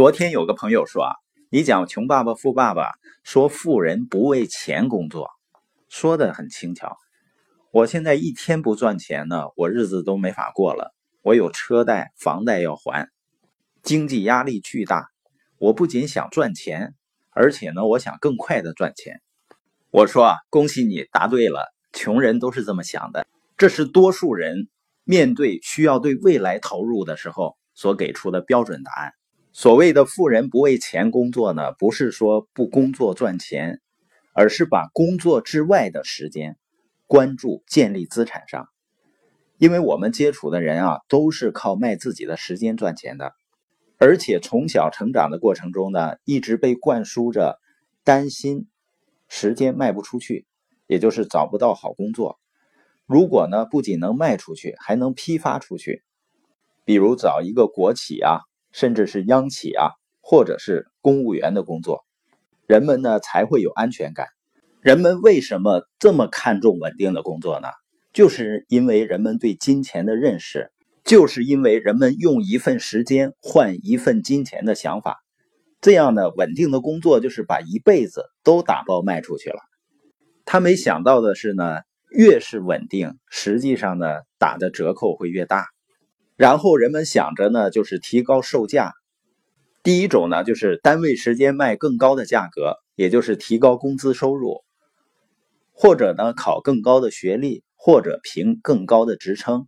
昨天有个朋友说啊，你讲《穷爸爸富爸爸》，说富人不为钱工作，说的很轻巧。我现在一天不赚钱呢，我日子都没法过了。我有车贷、房贷要还，经济压力巨大。我不仅想赚钱，而且呢，我想更快的赚钱。我说啊，恭喜你答对了，穷人都是这么想的。这是多数人面对需要对未来投入的时候所给出的标准答案。所谓的富人不为钱工作呢，不是说不工作赚钱，而是把工作之外的时间关注建立资产上。因为我们接触的人啊，都是靠卖自己的时间赚钱的，而且从小成长的过程中呢，一直被灌输着担心时间卖不出去，也就是找不到好工作。如果呢，不仅能卖出去，还能批发出去，比如找一个国企啊。甚至是央企啊，或者是公务员的工作，人们呢才会有安全感。人们为什么这么看重稳定的工作呢？就是因为人们对金钱的认识，就是因为人们用一份时间换一份金钱的想法。这样的稳定的工作就是把一辈子都打包卖出去了。他没想到的是呢，越是稳定，实际上呢打的折扣会越大。然后人们想着呢，就是提高售价。第一种呢，就是单位时间卖更高的价格，也就是提高工资收入；或者呢，考更高的学历，或者评更高的职称。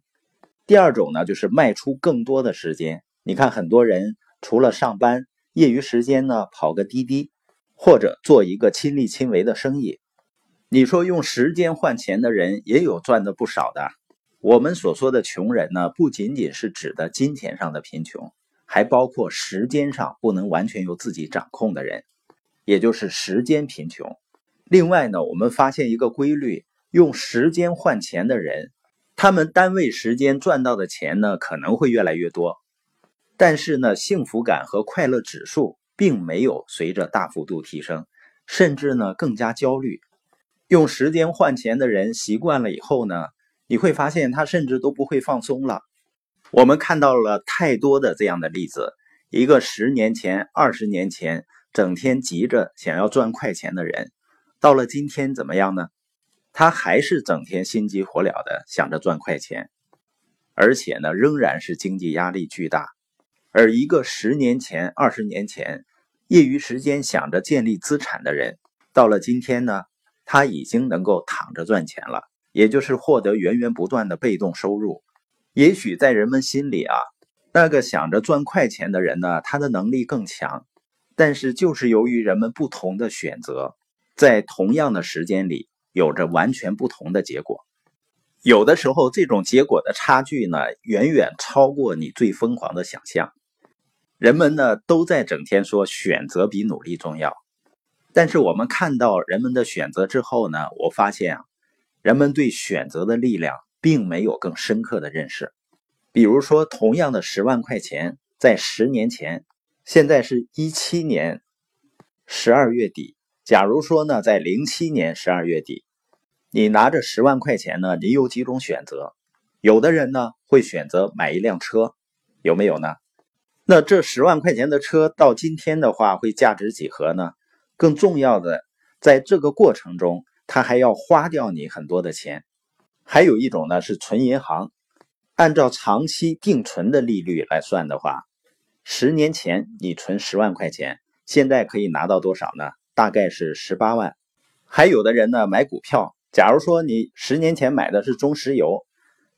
第二种呢，就是卖出更多的时间。你看，很多人除了上班，业余时间呢，跑个滴滴，或者做一个亲力亲为的生意。你说用时间换钱的人，也有赚的不少的。我们所说的穷人呢，不仅仅是指的金钱上的贫穷，还包括时间上不能完全由自己掌控的人，也就是时间贫穷。另外呢，我们发现一个规律：用时间换钱的人，他们单位时间赚到的钱呢，可能会越来越多，但是呢，幸福感和快乐指数并没有随着大幅度提升，甚至呢更加焦虑。用时间换钱的人习惯了以后呢？你会发现，他甚至都不会放松了。我们看到了太多的这样的例子：一个十年前、二十年前整天急着想要赚快钱的人，到了今天怎么样呢？他还是整天心急火燎的想着赚快钱，而且呢，仍然是经济压力巨大。而一个十年前、二十年前业余时间想着建立资产的人，到了今天呢，他已经能够躺着赚钱了。也就是获得源源不断的被动收入。也许在人们心里啊，那个想着赚快钱的人呢，他的能力更强。但是就是由于人们不同的选择，在同样的时间里有着完全不同的结果。有的时候，这种结果的差距呢，远远超过你最疯狂的想象。人们呢，都在整天说选择比努力重要。但是我们看到人们的选择之后呢，我发现啊。人们对选择的力量并没有更深刻的认识。比如说，同样的十万块钱，在十年前，现在是一七年十二月底。假如说呢，在零七年十二月底，你拿着十万块钱呢，你有几种选择？有的人呢会选择买一辆车，有没有呢？那这十万块钱的车到今天的话，会价值几何呢？更重要的，在这个过程中。他还要花掉你很多的钱，还有一种呢是存银行，按照长期定存的利率来算的话，十年前你存十万块钱，现在可以拿到多少呢？大概是十八万。还有的人呢买股票，假如说你十年前买的是中石油，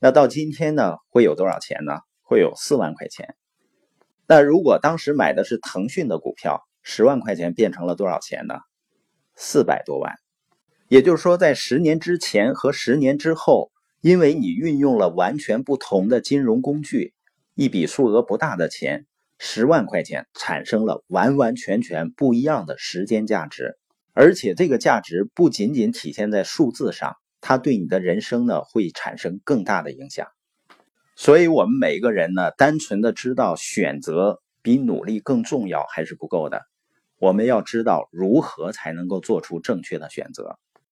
那到今天呢会有多少钱呢？会有四万块钱。那如果当时买的是腾讯的股票，十万块钱变成了多少钱呢？四百多万。也就是说，在十年之前和十年之后，因为你运用了完全不同的金融工具，一笔数额不大的钱，十万块钱产生了完完全全不一样的时间价值，而且这个价值不仅仅体现在数字上，它对你的人生呢会产生更大的影响。所以，我们每个人呢，单纯的知道选择比努力更重要还是不够的，我们要知道如何才能够做出正确的选择。